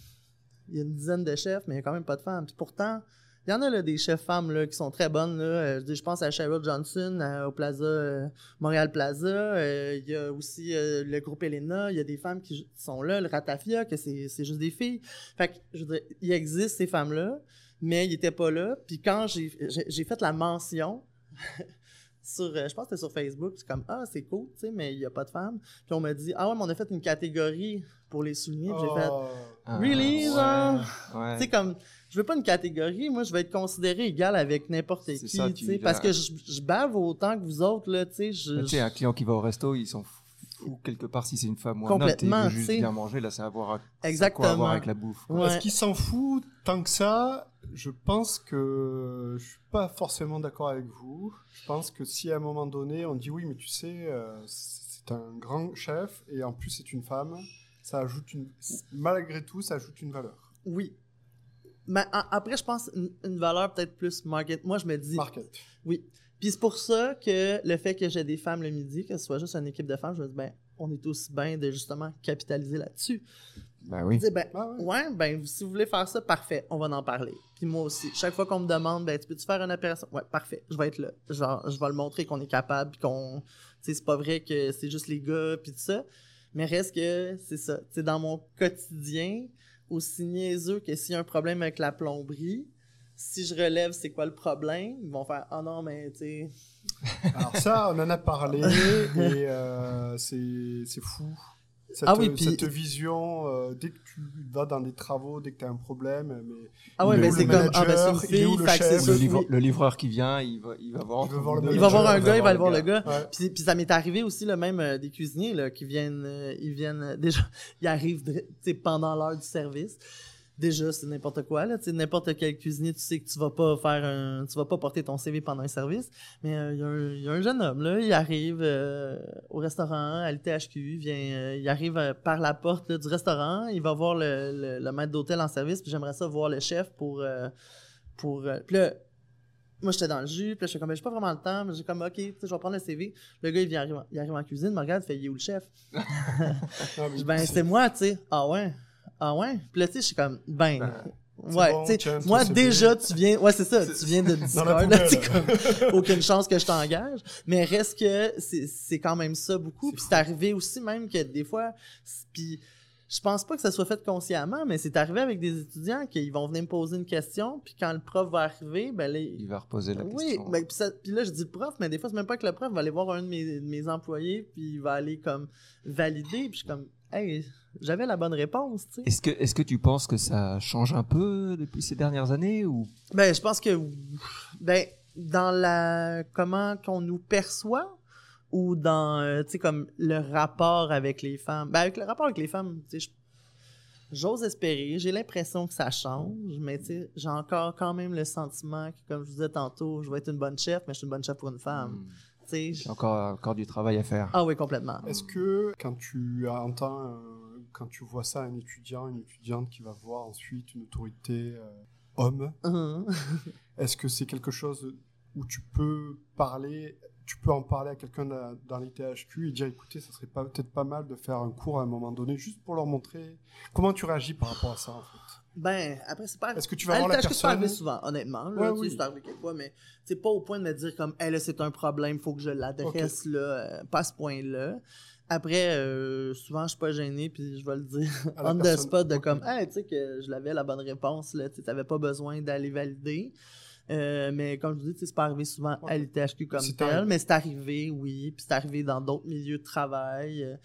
Il y a une dizaine de chefs, mais il n'y a quand même pas de femmes. Puis pourtant, il y en a là, des chefs femmes là, qui sont très bonnes. Là. Euh, je, pense à Cheryl Johnson au Plaza, euh, Montréal Plaza. Euh, Il y a aussi le groupe Elena. Il y a des femmes qui sont là. Le Ratafia, que c'est juste des filles. Fait que, il existe ces femmes-là, mais ils n'étaient pas là. Puis quand j'ai fait la mention, sur, euh, je pense que c'était sur Facebook, c'est comme Ah, c'est cool, tu sais, mais il n'y a pas de femmes. Puis on m'a dit Ah ouais, mais on a fait une catégorie pour les souligner. Puis j'ai fait Oh. Ah, Really, ouais, genre? ouais. tu sais, comme, je veux pas une catégorie, moi, je vais être considéré égal avec n'importe qui, ça, tu sais, parce que je, je bave autant que vous autres, là, tu sais, je... Tu sais, un client qui va au resto, il s'en fout quelque part si c'est une femme ou un homme. tu juste bien manger, là, ça a à voir, à- quoi à Exactement. voir avec la bouffe. quoi. Ouais. Est-ce qu'il s'en fout tant que ça Je pense que je suis pas forcément d'accord avec vous. Je pense que si à un moment donné on dit oui, mais tu sais, euh, c'est un grand chef et en plus c'est une femme, ça ajoute une, malgré tout, ça ajoute une valeur. Oui. Mais a- après, je pense une, une valeur peut-être plus market. Moi, je me dis, Market. oui. Puis c'est pour ça que le fait que j'ai des femmes le midi, que ce soit juste une équipe de femmes, je me dis, ben, on est aussi bien de justement capitaliser là-dessus. Bah oui. Dire, ben, Ah ouais. ouais, ben, si vous voulez faire ça, parfait, on va en parler. Puis moi aussi, chaque fois qu'on me demande, ben, tu peux-tu faire une opération? Ouais, parfait, je vais être là. Genre, je vais le montrer qu'on est capable, puis qu'on. Tu sais, c'est pas vrai que c'est juste les gars, puis tout ça. Mais reste que, c'est ça. Tu sais, dans mon quotidien, aussi niaiseux que s'il y a un problème avec la plomberie, si je relève, c'est quoi le problème? Ils vont faire, ah non, mais tu sais. Alors ça, on en a parlé et euh, c'est c'est fou. Cette, Ah oui, puis- cette vision, euh, dès que tu vas dans des travaux, dès que tu as un problème, mais Ah ouais, mais c'est le comme, ah ben c'est une fille, le chef? Le, livre- livreur qui vient, il va, il va voir. Il voir le Il va voir un gars, il va aller voir le gars. Puis, puis ça m'est arrivé aussi, le même euh, des cuisiniers là, qui viennent, euh, ils viennent euh, déjà, ils arrivent pendant l'heure du service. Déjà, c'est n'importe quoi là, tu sais, n'importe quel cuisinier, tu sais que tu vas pas faire un, tu vas pas porter ton CV pendant un service. Mais euh, il y a un- il y, a un jeune homme là, il arrive euh, au restaurant à l'ITHQ, il vient, euh, il arrive par la porte là, du restaurant, il va voir le, le, le maître d'hôtel en service, puis j'aimerais ça voir le chef pour, pour, puis là, moi j'étais dans le jus, puis là, j'étais comme, Ben, j'ai pas vraiment le temps, mais j'ai comme, ok, tu sais, je vais prendre le CV. Le gars, il, vient arrive, il arrive en cuisine, me regarde, il fait, il est où le chef? Ah, Je ben, c'est moi, tu sais. Ah ouais? Ah ouais? Puis là, tu sais, je suis comme, ben. c'est ouais, bon, tu sais, tiens, moi déjà, tu viens, ouais, c'est ça, tu viens de Discord, là, tu sais, poubelle. comme, aucune chance que je t'engage. Mais reste que c'est, c'est quand même ça beaucoup. Puis c'est arrivé aussi même que des fois, puis je pense pas que ça soit fait consciemment, mais c'est arrivé avec des étudiants qui vont venir me poser une question, puis quand le prof va arriver, ben là, Il va reposer la oui, question. ben, puis, ça- puis là, je dis prof, mais des fois, c'est même pas que le prof va aller voir un de mes, de mes employés, puis il va aller comme valider, puis je suis comme, hey, j'avais la bonne réponse. Est-ce que, est-ce que tu penses que ça change un peu depuis ces dernières années ou? Ben, je pense que, ben, dans la, comment qu'on nous perçoit, ou dans, euh, tu sais, comme le rapport avec les femmes. Ben, avec le rapport avec les femmes, tu sais, je- j'ose espérer. J'ai l'impression que ça change, mais tu sais, j'ai encore quand même le sentiment que, comme je vous disais tantôt, je vais être une bonne chef, mais je suis une bonne chef pour une femme. Hmm. A encore, encore du travail à faire. Ah oui, complètement. Est-ce que quand tu entends, euh, quand tu vois ça, un étudiant, une étudiante qui va voir ensuite une autorité euh, homme, Mhm. est-ce que c'est quelque chose où tu peux parler, tu peux en parler à quelqu'un dans, les THQ et dire écoutez, ça serait peut-être pas mal de faire un cours à un moment donné juste pour leur montrer comment tu réagis par rapport à ça en fait? Ben, après, c'est pas. Est-ce que tu vas voir la l'étage que c'est pas personne? arrivé souvent, honnêtement. Là, Ouais, oui. C'est arrivé quelques fois, mais c'est pas au point de me dire comme, hey, là, c'est un problème, faut que je l'adresse, là, euh, pas à ce point-là. Après, euh, souvent, je suis pas gêné, puis je vais le dire on the personne. spot de comme, hey, tu sais que je l'avais la bonne réponse, là, tu t'avais pas besoin d'aller valider. Euh, mais comme je vous dis, c'est pas arrivé souvent à l'ITHQ comme tel, arrivé. mais c'est arrivé, oui, puis c'est arrivé dans d'autres milieux de travail. Euh,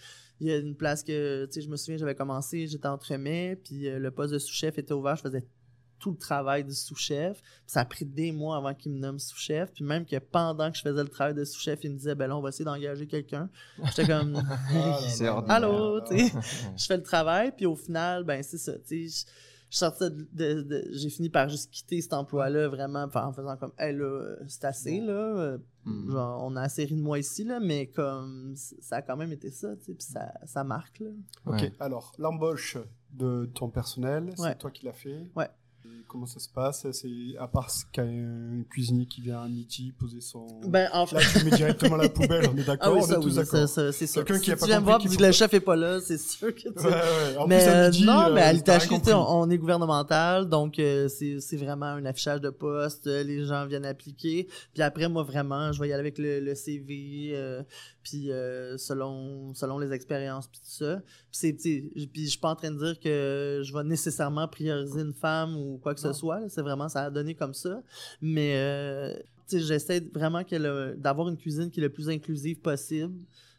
Il y a une place que, tu sais, je me souviens, j'avais commencé, j'étais entremets, puis euh, le poste de sous-chef était ouvert, je faisais tout le travail du sous-chef. Puis Ça a pris des mois avant qu'il me nomme sous-chef. Puis même que pendant que je faisais le travail de sous-chef, il me disait, ben là, on va essayer d'engager quelqu'un. J'étais comme, Ah allô, tu sais. je fais le travail, puis au final, ben c'est ça, tu sais, je, sortais de, de- de- j'ai fini par juste quitter cet emploi-là, vraiment, en faisant comme, hey, là, c'est assez, là, Hmm. genre, on a assez ri de moi ici, là, mais comme, ça a quand même été ça, tu sais, puis ça, ça marque, là. Ok, Ouais. alors l'embauche de ton personnel, Ouais. c'est toi qui l'as fait. Ouais. Comment ça se passe? C'est à part ce qu'un un cuisinier qui vient à midi poser son. Ben, en fait, Là, tu mets directement la poubelle. On est ah d'accord, oui, on ça, est tous oui, d'accord. ça, ça, c'est sûr. Quelqu'un Si qui a tu pas viens voir qu'il que le chef est pas là, c'est sûr que tu Ouais, ouais. Mais plus, à midi, non, euh, mais à on, est gouvernemental, donc euh, c'est c'est vraiment un affichage de poste, euh, les gens viennent appliquer. Puis après, moi, vraiment, je vais y aller avec le, le CV, euh, puis euh, selon, selon les expériences, puis tout ça. Puis c'est- puis je suis pas en train de dire que je vais nécessairement prioriser une femme ou quoi que Non. ce soit. C'est vraiment, ça a donné comme ça. Mais euh, j'essaie vraiment d'avoir une cuisine qui est le plus inclusive possible.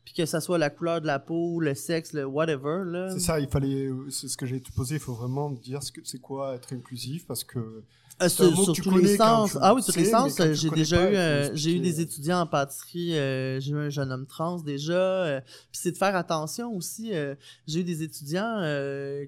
Puis que ça soit la couleur de la peau, le sexe, le whatever. C'est ça, il fallait. C'est ce que j'ai posé. Il faut vraiment dire ce c'est quoi être inclusif parce que. Euh, sur sur tous les sens. Ah oui, tous sais, les sens. euh, J'ai déjà pas, eu, euh, j'ai eu des étudiants en pâtisserie. euh, j'ai eu un jeune homme trans déjà. Puis c'est de faire attention aussi. j'ai eu des étudiants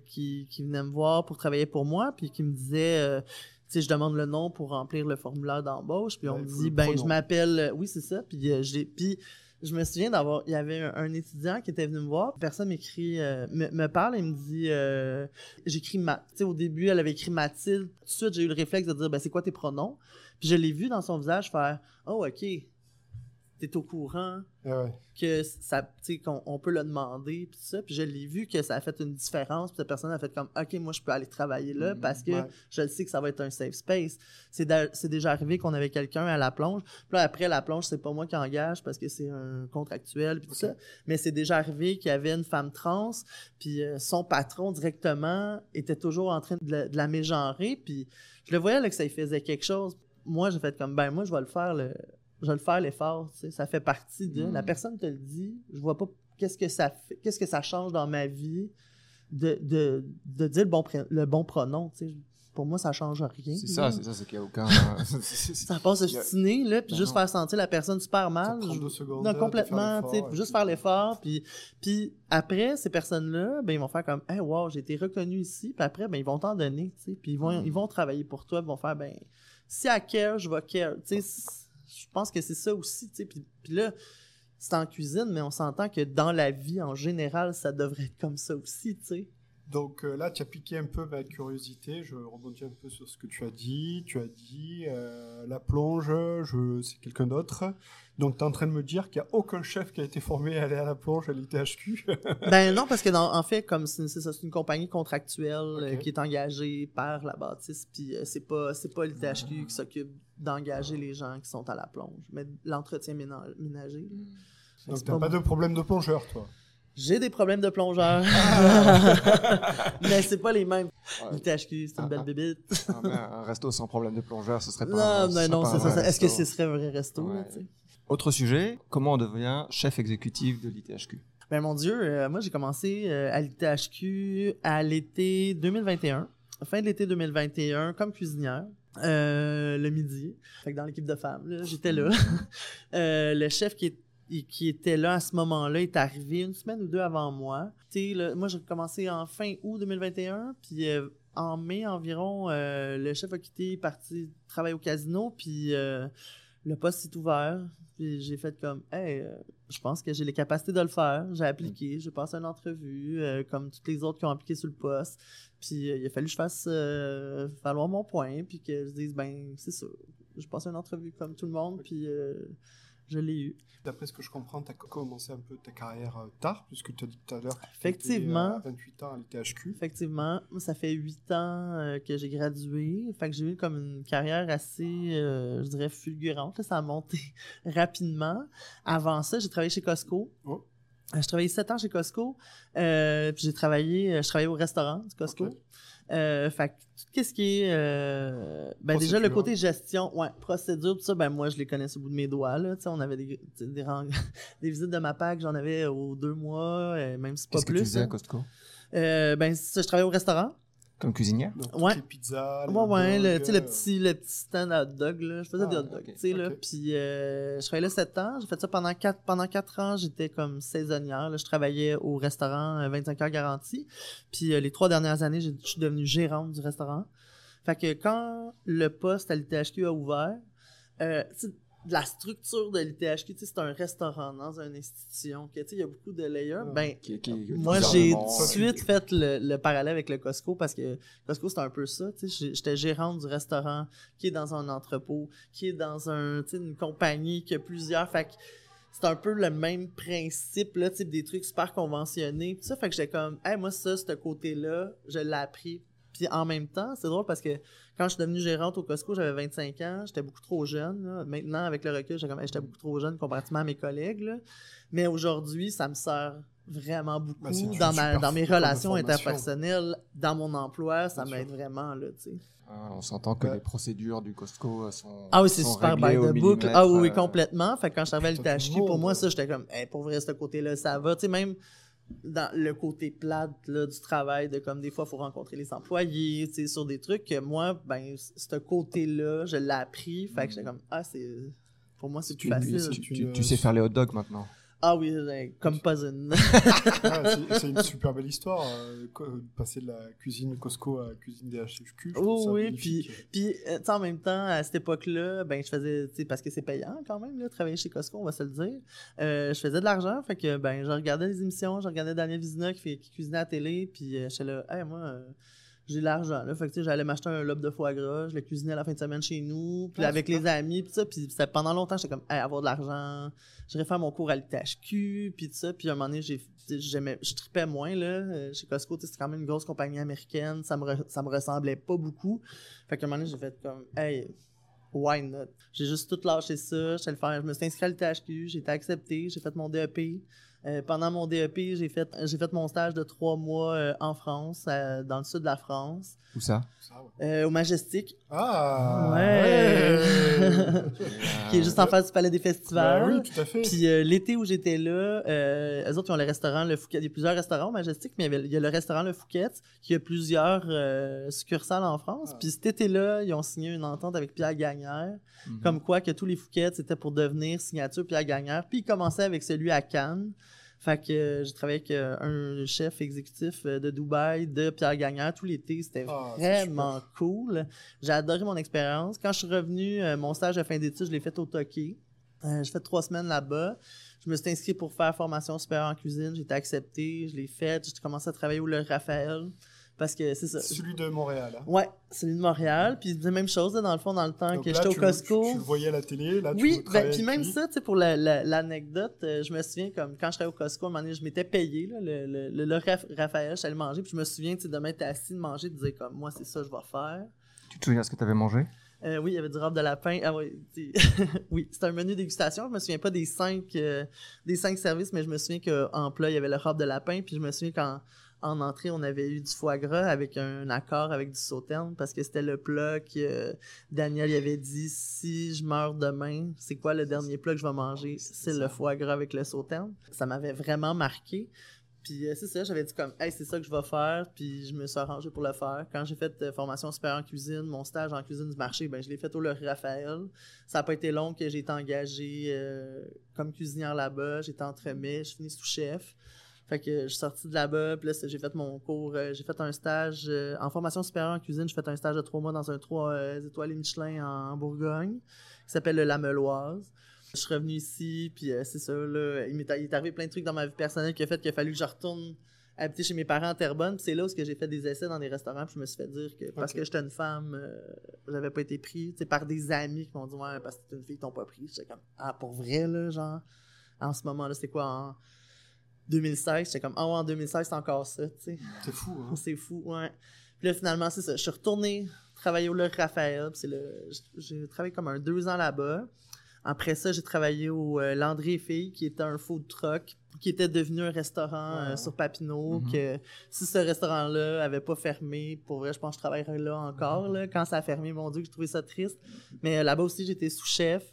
qui, qui venaient me voir pour travailler pour moi, puis qui me disaient. tu sais, je demande le nom pour remplir le formulaire d'embauche, puis on Ouais, me dit, ben, je m'appelle, oui, c'est ça, puis euh, j'ai, puis je me souviens d'avoir, il y avait un, étudiant qui était venu me voir, personne m'écrit, euh, me, me parle et me dit, euh, j'écris Ma, tu sais, au début, elle avait écrit Mathilde, tout de suite, j'ai eu le réflexe de dire, ben, c'est quoi tes pronoms? Puis je l'ai vu dans son visage faire, oh, ok, t'es au courant, ouais. que ça qu'on on peut le demander puis ça. Puis je l'ai vu que ça a fait une différence puis cette personne a fait comme OK moi je peux aller travailler là Mhm, parce que ouais. je le sais que ça va être un safe space. C'est c'est déjà arrivé qu'on avait quelqu'un à la plonge. Puis là après la plonge c'est pas moi qui engage parce que c'est un contractuel puis tout ça. Mais c'est déjà arrivé qu'il y avait une femme trans puis euh, son patron directement était toujours en train de la, de la mégenrer puis je le voyais là que ça lui faisait quelque chose. Moi j'ai fait comme ben moi je vais le faire le je vais le faire l'effort, tu sais, ça fait partie de. Mm. La personne te le dit, je vois pas qu'est-ce que ça fait, qu'est-ce que ça change dans ma vie de, de, de dire le bon, le bon pronom, tu sais. Pour moi, ça change rien. C'est ça, c'est ça, c'est qu'il n'y a aucun. Ça passe a- obstiné, là, puis Ben juste non. faire sentir la personne super mal. Ça prend deux secondes non, de complètement, tu sais, juste faire l'effort, puis, puis après, ces personnes-là, ben, ils vont faire comme, hey, wow, j'ai été reconnu ici, puis après, ben, ils vont t'en donner, tu sais, puis ils vont, Mm. ils vont travailler pour toi, ils vont faire, ben, si à care, je vais care, tu sais, je pense que c'est ça aussi, tu sais, puis, là, c'est en cuisine, mais on s'entend que dans la vie, en général, ça devrait être comme ça aussi, tu sais. Donc euh, là, tu as piqué un peu ma curiosité. Je rebondis un peu sur ce que tu as dit. Tu as dit euh, la plonge, je... c'est quelqu'un d'autre. Donc tu es en train de me dire qu'il n'y a aucun chef qui a été formé à aller à la plonge à l'ITHQ. Ben non, parce que dans, en fait, comme c'est c'est ça, c'est une compagnie contractuelle euh, qui est engagée par la bâtisse, puis euh, c'est pas c'est pas l'ITHQ qui s'occupe d'engager les gens qui sont à la plonge, mais l'entretien ména- ménager. là. Que Donc n'as pas moi. de problème de plongeur, toi. J'ai des problèmes de plongeur, mais c'est pas les mêmes. Ouais. L'ITHQ, c'est une Ah, belle ah. bébite. Ah, mais un resto sans problème de plongeur, ce serait pas. Non, un- non, non, c'est ça. Est-ce que ce serait un vrai resto, là, Ouais. Autre sujet, comment on devient chef exécutif de l'ITHQ Ben mon Dieu, euh, moi j'ai commencé euh, à l'ITHQ à l'été 2021, fin de l'été 2021, comme cuisinière. euh, le midi. Fait que dans l'équipe de femmes, là, j'étais là. Euh, le chef qui est et qui était là à ce moment-là est arrivé une semaine ou deux avant moi. Là, moi, j'ai commencé en fin août 2021, puis euh, en mai environ, euh, le chef a quitté, est parti travailler au casino, puis euh, le poste s'est ouvert. Puis j'ai fait comme, hey, je pense que j'ai les capacités de le faire. J'ai appliqué, j'ai passé une entrevue, comme toutes les autres qui ont appliqué sur le poste. Puis il a fallu que je fasse valoir mon point, puis que je dise, ben, c'est ça. Je passe une entrevue comme tout le monde, puis je l'ai eu. D'après ce que je comprends, tu as commencé un peu ta carrière euh, tard, puisque tu as dit tout à l'heure que tu Effectivement. 28 ans à l'ITHQ. Effectivement, moi, ça fait huit ans euh, que j'ai gradué. Fait que j'ai eu comme une carrière assez, euh, je dirais, fulgurante. là. Ça a monté rapidement. Avant ça, j'ai travaillé chez Costco. Oh. Euh, Je travaillé sept ans chez Costco. Euh, puis j'ai travaillé, euh, je travaillais au restaurant du Costco. Euh, fait qu'est-ce qui est euh, ben déjà le côté gestion ouais procédure tout ça ben moi je les connais au bout de mes doigts là tu sais on avait des des, des visites de ma PAC j'en avais aux deux mois même si pas Qu'est-ce que plus tu faisais à. Costco? Euh, ben ça, je travaillais au restaurant Comme cuisinière Donc, Ouais. les pizzas, les Ouais, ouais, le, hot tu sais, le petit, le petit stand à hot dog, là. Je faisais Ah, des hot dogs, tu sais, là. Puis, euh, je travaillais là 7 ans. J'ai fait ça pendant 4, pendant quatre ans. J'étais comme saisonnière, là. Je travaillais au restaurant euh, 25 heures garantie. Puis, euh, les trois dernières années, je suis devenue gérante du restaurant. Fait que quand le poste à l'ITHQ a ouvert, euh, tu sais, de la structure de l'ITHQ, tu sais, c'est un restaurant dans une institution, que, tu sais, il y a beaucoup de layers. Ouais. Ben, Qui- qui- moi, j'ai tout de suite fait le, le parallèle avec le Costco parce que Costco, c'est un peu ça. tu sais, j'ai- J'étais gérante du restaurant qui est dans un entrepôt, qui est dans un, une compagnie qui a plusieurs. Fait que c'est un peu le même principe, là, type des trucs super conventionnés. Tout ça, fait que j'étais comme, hey, moi, ça, ce côté-là, je l'ai appris. Puis en même temps, c'est drôle parce que quand je suis devenue gérante au Costco, j'avais 25 ans, j'étais beaucoup trop jeune. là. Maintenant, avec le recul, j'étais comme, Hey, j'étais beaucoup trop jeune comparativement à mes collègues. là. Mais aujourd'hui, ça me sert vraiment beaucoup une dans, ma, super dans mes relations interpersonnelles, dans mon emploi, ça Bien m'aide sûr. vraiment. Là, tu sais. Ah, on s'entend que Ouais. les procédures du Costco euh, sont. Ah oui, c'est super by the book. Ah oui, oui, euh, complètement. Fait que quand je travaillais à le pour moi, là. ça, j'étais comme, hey, pour vrai, ce côté-là, ça va. Tu sais, même dans le côté plate là, du travail, de comme des fois, il faut rencontrer les employés, tu sais, sur des trucs que moi, ben, ce côté-là, je l'ai appris. Fait que j'étais comme, ah, c'est. Pour moi, c'est plus Tu, facile. tu- tu- tu sais faire les hot dogs maintenant. Ah oui, comme pas une. Ah, c'est- une super belle histoire, euh, euh, passer de la cuisine Costco à la cuisine DHFQ. je trouve Oh oui, magnifique. Puis, euh, en même temps, à cette époque-là, ben, je faisais, parce que c'est payant quand même, là, travailler chez Costco, on va se le dire. Euh, je faisais de l'argent, fait que, ben, je regardais les émissions, je regardais Daniel Vizina qui, fait, qui cuisinait à la télé, puis euh, j'étais là, hey, moi, euh, j'ai de l'argent, là. Fait que, j'allais m'acheter un lobe de foie gras, je le cuisinais à la fin de semaine chez nous, puis Ah, avec les amis, puis ça, puis pendant longtemps, j'étais comme, hey, avoir de l'argent, j'irais faire mon cours à l'ITHQ, puis ça, puis à un moment donné, j'ai, j'aimais, je tripais moins, là, euh, chez Costco, c'est quand même une grosse compagnie américaine, ça me, re- ça me ressemblait pas beaucoup, fait qu'à un moment donné, j'ai fait comme, hey, why not? J'ai juste tout lâché ça, j'étais le faire, je me suis inscrit à l'ITHQ, j'ai été accepté, j'ai fait mon DEP. Euh, pendant mon DEP, j'ai fait, j'ai fait mon stage de trois mois euh, en France, euh, dans le sud de la France, Où ça? Euh, au Majestic, Ah Ouais. qui est juste en face du Palais des Festivals. Bah oui, tout à fait. Puis euh, l'été où j'étais là, euh, eux autres, ils ont le restaurant Le Fouquet. Il y a plusieurs restaurants au Majestic, mais il y, avait- il y a le restaurant Le Fouquet qui a plusieurs euh, succursales en France. Ah. Puis cet été-là, ils ont signé une entente avec Pierre Gagnère, mhm. comme quoi que tous les Fouquets, c'était pour devenir signature Pierre Gagnère. Puis ils commençaient avec celui à Cannes. Fait que euh, j'ai travaillé avec euh, un chef exécutif euh, de Dubaï, de Pierre Gagnère, tout l'été. C'était Ah, vraiment cool. J'ai adoré mon expérience. Quand je suis revenu, mon stage de fin d'études, je l'ai fait au. Euh, j'ai fait trois semaines là-bas. Je me suis inscrit pour faire formation supérieure en cuisine. J'ai été accepté. Je l'ai fait. J'ai commencé à travailler au Le Raphaël. Parce que c'est ça. Celui de Montréal. hein. Ouais, celui de Montréal. Puis la même chose, là, dans le fond, dans le temps Donc que j'étais au Costco. Tu, tu le voyais à la télé, là, tu Oui, ben, puis même lui. ça, tu sais, pour la- la- l'anecdote, euh, je me souviens comme quand je travaillais au Costco, à un moment donné, je m'étais payé, là, le, le, le, le Raph- Raphaël, j'allais manger, puis je me souviens, tu sais, de m'être assis, de manger, de dire comme, moi, c'est ça, que je vais faire. Tu te souviens ce que tu avais mangé? Euh, oui, il y avait du rhum de lapin. Ah oui, tu- oui, c'était un menu dégustation. Je me souviens pas des cinq, euh, des cinq services, mais je me souviens qu'en plat, il y avait le rhum de lapin. Puis je me souviens qu'en en entrée, on avait eu du foie gras avec un accord avec du sauterne parce que c'était le plat que euh, Daniel il avait dit si je meurs demain, c'est quoi le dernier plat que je vais manger? C'est le foie gras avec le sauterne. Ça m'avait vraiment marqué. Puis euh, c'est ça, j'avais dit comme, hey, c'est ça que je vais faire, puis je me suis arrangé pour le faire. Quand j'ai fait euh, formation supérieure en cuisine, mon stage en cuisine du marché, ben je l'ai fait au Laurier Raphaël. Ça n'a pas été long que j'ai été engagé euh, comme cuisinière là-bas. J'étais entremets, je finis sous-chef. Fait que je suis sorti de là-bas, puis là, c'est- j'ai fait mon cours, euh, j'ai fait un stage euh, en formation supérieure en cuisine. J'ai fait un stage de trois mois dans un trois euh, étoiles Michelin en, en Bourgogne, qui s'appelle le Lameloise. Je suis revenu ici, puis c'est ça, là, il m'est arrivé plein de trucs dans ma vie personnelle qui a fait qu'il a fallu que je retourne habiter chez mes parents à Terrebonne. Puis c'est là où j'ai fait des essais dans des restaurants, puis je me suis fait dire que parce que j'étais une femme, euh, j'avais pas été pris, tu sais, par des amis qui m'ont dit ouais parce que t'es une fille, ils t'ont pas pris. J'étais comme ah pour vrai là, genre en ce moment là, c'est quoi en 2016, j'étais comme ah ouais en 2016 c'est encore ça, tu sais. C'est fou, hein. C'est fou, ouais. Puis là, finalement, c'est ça. Je suis retourné travailler au Le Raphaël. c'est le... J'ai travaillé comme un deux ans là-bas. Après ça, j'ai travaillé au euh, Landry et Filles, qui était un food truck, qui était devenu un restaurant euh, sur Papineau. Mhm. Que si ce restaurant-là avait pas fermé, pour vrai, je pense que je travaillerais là encore. Là. Quand ça a fermé, mon Dieu, j'ai trouvé ça triste. Mais euh, là-bas aussi, j'étais sous-chef.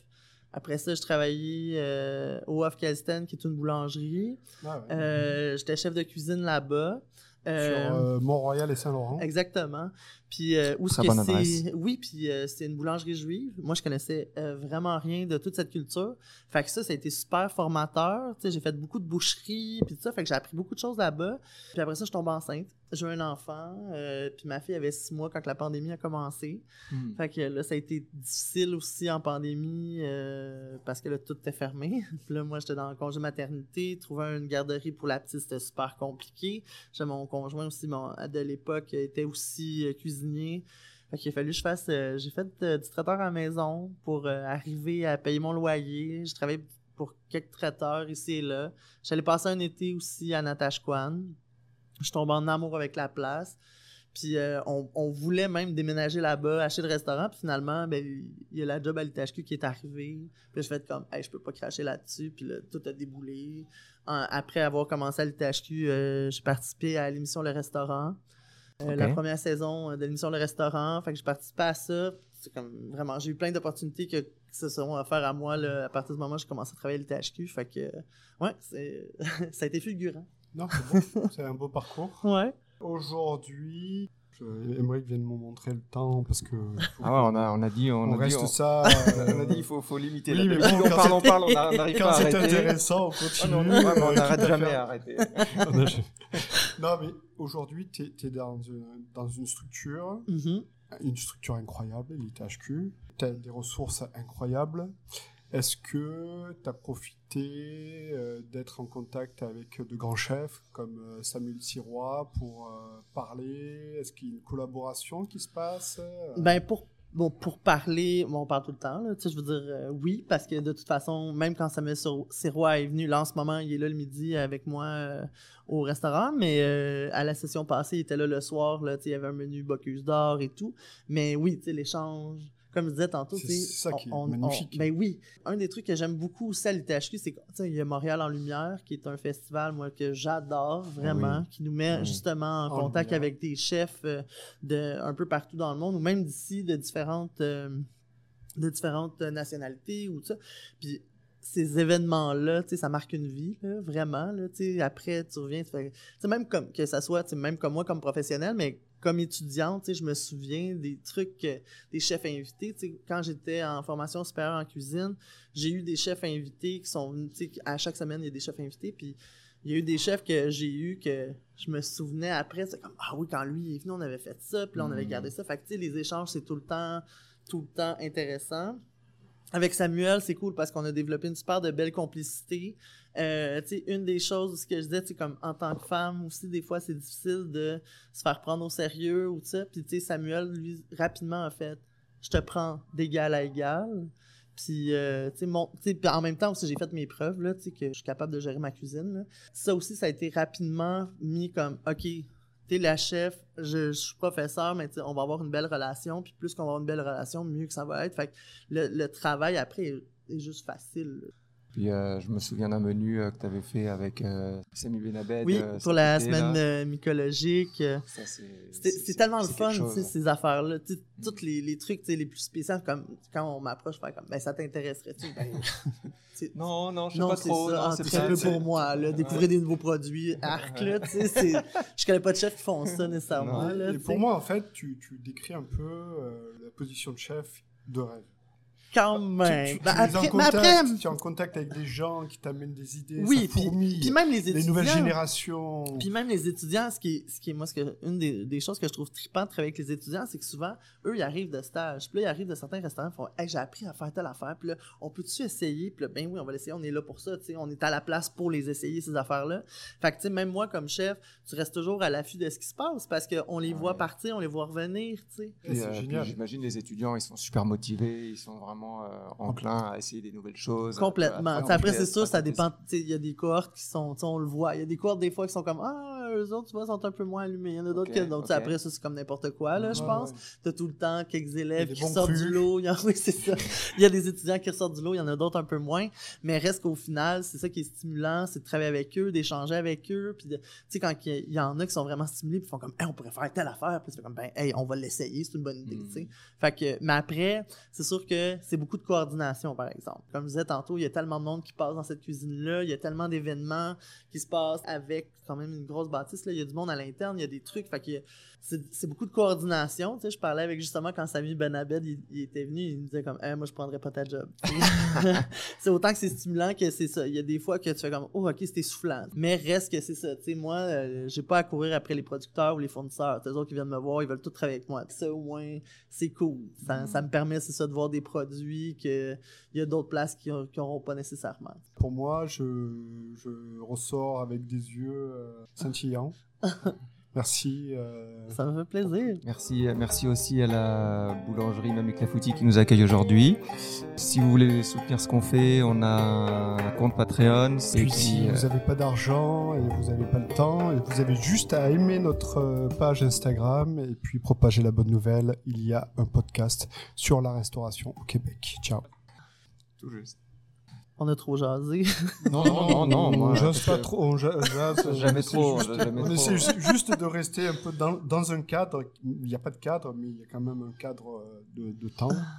Après ça, je travaillais euh, au Afghanistan, qui est une boulangerie. Ah ouais. Euh, j'étais chef de cuisine là-bas. Euh, Sur euh, Mont-Royal et Saint-Laurent. Exactement. Puis euh, où ce que bonne c'est adresse. oui, puis euh, c'est une boulangerie juive. Moi, je connaissais euh, vraiment rien de toute cette culture. Fait que ça, ça a été super formateur. Tu sais, j'ai fait beaucoup de boucherie, puis tout ça. Fait que j'ai appris beaucoup de choses là-bas. Puis après ça, je tombe enceinte. J'ai eu un enfant, euh, puis ma fille avait six mois quand la pandémie a commencé. Hmm. Fait que là, ça a été difficile aussi en pandémie euh, parce que là, tout était fermé. Puis là, moi, j'étais dans le congé maternité. Trouver une garderie pour la petite, c'était super compliqué. J'ai mon conjoint aussi, mon, de l'époque, était aussi euh, cuisinier. Qu'il a fallu que je fasse... euh, j'ai fait euh, du traiteur à maison pour euh, arriver à payer mon loyer. J'ai travaillé pour quelques traiteurs ici et là. J'allais passer un été aussi à Natashquan. Je tombe en amour avec la place. Puis euh, on, voulait même déménager là-bas, acheter le restaurant. Puis finalement, ben, il y a la job à l'ITHQ qui est arrivée. Puis je fais comme, hey, je peux pas cracher là-dessus. Puis tout a déboulé. Après avoir commencé à l'ITHQ, j'ai participé à l'émission Le Restaurant. Euh. La première saison euh, de l'émission Le Restaurant. Fait que j'ai participé à ça. C'est comme vraiment, j'ai eu plein d'opportunités que, qui se seront offertes à moi là, à partir du moment où j'ai commencé à travailler à l'ITHQ. Fait que, ouais, c'est, ça a été fulgurant. Non, c'est bon. c'est un beau parcours. Ouais. Aujourd'hui, Émeric vient de me montrer le temps parce que faut- Ah ouais, on a, on a dit, on, on a dit, reste on, ça. on a dit, euh, il faut, faut limiter. Oui, la mais bon, on quand parle, c'est- on parle, on n'arrive Quand pas à c'est arrêter. intéressant, on Ah continue. non, non, ouais, mais on euh, n'arrête à jamais à arrêter. On a- non, mais aujourd'hui, tu es, dans une, dans une structure, Mhm. une structure incroyable, l'ITHQ. Tu as des ressources incroyables. Est-ce que tu as profité euh, d'être en contact avec de grands chefs comme euh, Samuel Sirois pour euh, parler? Est-ce qu'il y a une collaboration qui se passe Ben pour bon pour parler, bon, on parle tout le temps là, je veux dire oui parce que de toute façon même quand Samuel Sir- Sirois est venu là en ce moment, il est là le midi avec moi au restaurant mais à la session passée, il était là le soir là, il y avait un menu Bocuse d'or et tout. Mais oui, l'échange comme je disais tantôt, C'est ça qui est on- ben oui, un des trucs que j'aime beaucoup aussi à l'ITHQ, c'est que tu sais, il y a Montréal en lumière qui est un festival moi que j'adore vraiment, qui nous met Oui. justement en, En contact lumière. avec des chefs euh, de un peu partout dans le monde ou même d'ici de différentes euh, de différentes nationalités ou tout ça. Puis ces événements-là, tu sais, ça marque une vie, là, vraiment. Là, tu sais, après, tu reviens, tu fais... tu sais, même comme que ça soit, tu sais, même comme moi, comme professionnel, mais comme étudiante, je me souviens des trucs, des chefs invités. Quand j'étais en formation supérieure en cuisine, j'ai eu des chefs invités qui sont venus, à chaque semaine, il y a des chefs invités, puis il y a eu des chefs que j'ai eu que je me souvenais après, c'est comme, ah oui, quand lui est venu, on avait fait ça, puis là, on avait Mm. gardé ça. Fait que, les échanges, c'est tout le temps, tout le temps intéressant. Avec Samuel, c'est cool parce qu'on a développé une super de belle complicité. Euh, une des choses, ce que je disais, comme en tant que femme aussi, des fois, c'est difficile de se faire prendre au sérieux ou ça. Puis, Samuel, lui, rapidement, a fait Je te prends d'égal à égal. Puis, euh, tu en même temps aussi, j'ai fait mes preuves, là, tu que je suis capable de gérer ma cuisine. Ça aussi, ça a été rapidement mis comme OK, t'es la chef, je, suis professeur, mais on va avoir une belle relation. Puis, plus qu'on va avoir une belle relation, mieux que ça va être. Fait le, travail après est, juste facile. Puis euh, je me souviens d'un menu euh, que tu avais fait avec euh, Samy Benabed. Oui, euh, pour la été, semaine euh, mycologique. Ça, c'est- tellement le fun, chose, sais, hein. ces affaires-là. Sais, Tous les, les trucs sais, les plus spéciaux, comme quand on m'approche, comme, ben ça t'intéresserait-tu? Ben, Non, non, je sais non, pas c'est trop. ça. non, Ah, c'est un peu pour moi, là. Découvrir des nouveaux produits, arc, là, tu sais. c'est- Je connais pas de chefs qui font ça nécessairement, là. Et pour sais. moi, en fait, tu, tu décris un peu euh, la position de chef de rêve. Quand même. tu, tu Ben, en après, contact, après, tu es en contact avec des gens qui t'amènent des idées, oui, ça puis, fourmille. puis même les les étudiants. nouvelles générations. Puis même les étudiants, ce qui est, ce qui est moi, ce que, une des, des choses que je trouve trippant de travailler avec les étudiants, c'est que souvent, eux, ils arrivent de stage. Puis là, ils arrivent de certains restaurants, ils font Hey, j'ai appris à faire telle affaire. Puis là, on peut-tu essayer? Puis là, ben oui, on va l'essayer, on est là pour ça. tu sais, On est à la place pour les essayer, ces affaires-là. Fait que, tu sais, même moi, comme chef, tu restes toujours à l'affût de ce qui se passe parce qu'on les voit partir, on les voit revenir, tu sais. Euh. J'imagine les étudiants, ils sont super motivés, ils sont vraiment euh, enclins à essayer des nouvelles choses. Complètement. après, c'est sûr, ça dépend. Il y a des cohortes qui sont, on le voit. Il y a des cohortes, des fois, qui sont comme Ah, eux autres, tu vois, sont un peu moins allumés. Il y en a d'autres Ok, que d'autres. Après, ça, c'est comme n'importe quoi, là, je Ouais, pense. ouais. T'as tout le temps quelques élèves qui sortent du lot. Il y, a, oui, c'est ça. il y a des étudiants qui ressortent du lot, il y en a d'autres un peu moins. Mais reste qu'au final, c'est ça qui est stimulant, c'est de travailler avec eux, d'échanger avec eux. Puis, de- tu sais, quand il y, en a qui sont vraiment stimulés, puis ils font comme, Hey, on pourrait faire telle affaire. Puis, c'est comme, ben, hey, on va l'essayer, c'est une bonne idée, Mm. tu sais. Fait que, mais après, c'est sûr que c'est beaucoup de coordination, par exemple. Comme je disais tantôt, il y a tellement de monde qui passe dans cette cuisine-là, il y a tellement d'événements qui se passent avec quand même une grosse bâtisse. Il y a du monde à l'interne, il y a des trucs. Fait c'est beaucoup de coordination. Tu sais, je parlais avec justement quand Samy Benabed il, il était venu, il me disait comme Eh, moi je prendrais pas ta job. C'est autant que c'est stimulant que c'est ça. Il y a des fois que tu fais comme Oh ok c'est essoufflant. Mais reste que c'est ça. Tu sais, moi, euh, j'ai pas à courir après les producteurs ou les fournisseurs. Eux autres qui viennent me voir, ils veulent tout travailler avec moi. Ça au moins c'est cool. Ça, Mm. ça me permet c'est ça de voir des produits que il y a d'autres places qui n'auront pas nécessairement. Pour moi, je, je ressors avec des yeux euh, Merci. euh, Ça me fait plaisir. Merci, merci aussi à la boulangerie Mamie Clafoutis qui nous accueille aujourd'hui. Si vous voulez soutenir ce qu'on fait, on a un compte Patreon. Et Puis si euh, vous n'avez pas d'argent et vous n'avez pas le temps, et vous avez juste à aimer notre euh, page Instagram et puis propager la bonne nouvelle, il y a un podcast sur la restauration au Québec. Ciao. tout juste. On a trop jasé. Non, non, non, non, on moi, jase parce pas trop, on ja- jase, on Jamais trop, juste- jamais on trop. essaie ju- juste de rester un peu dans, dans un cadre. Il n'y a pas de cadre, mais il y a quand même un cadre euh, de, de temps.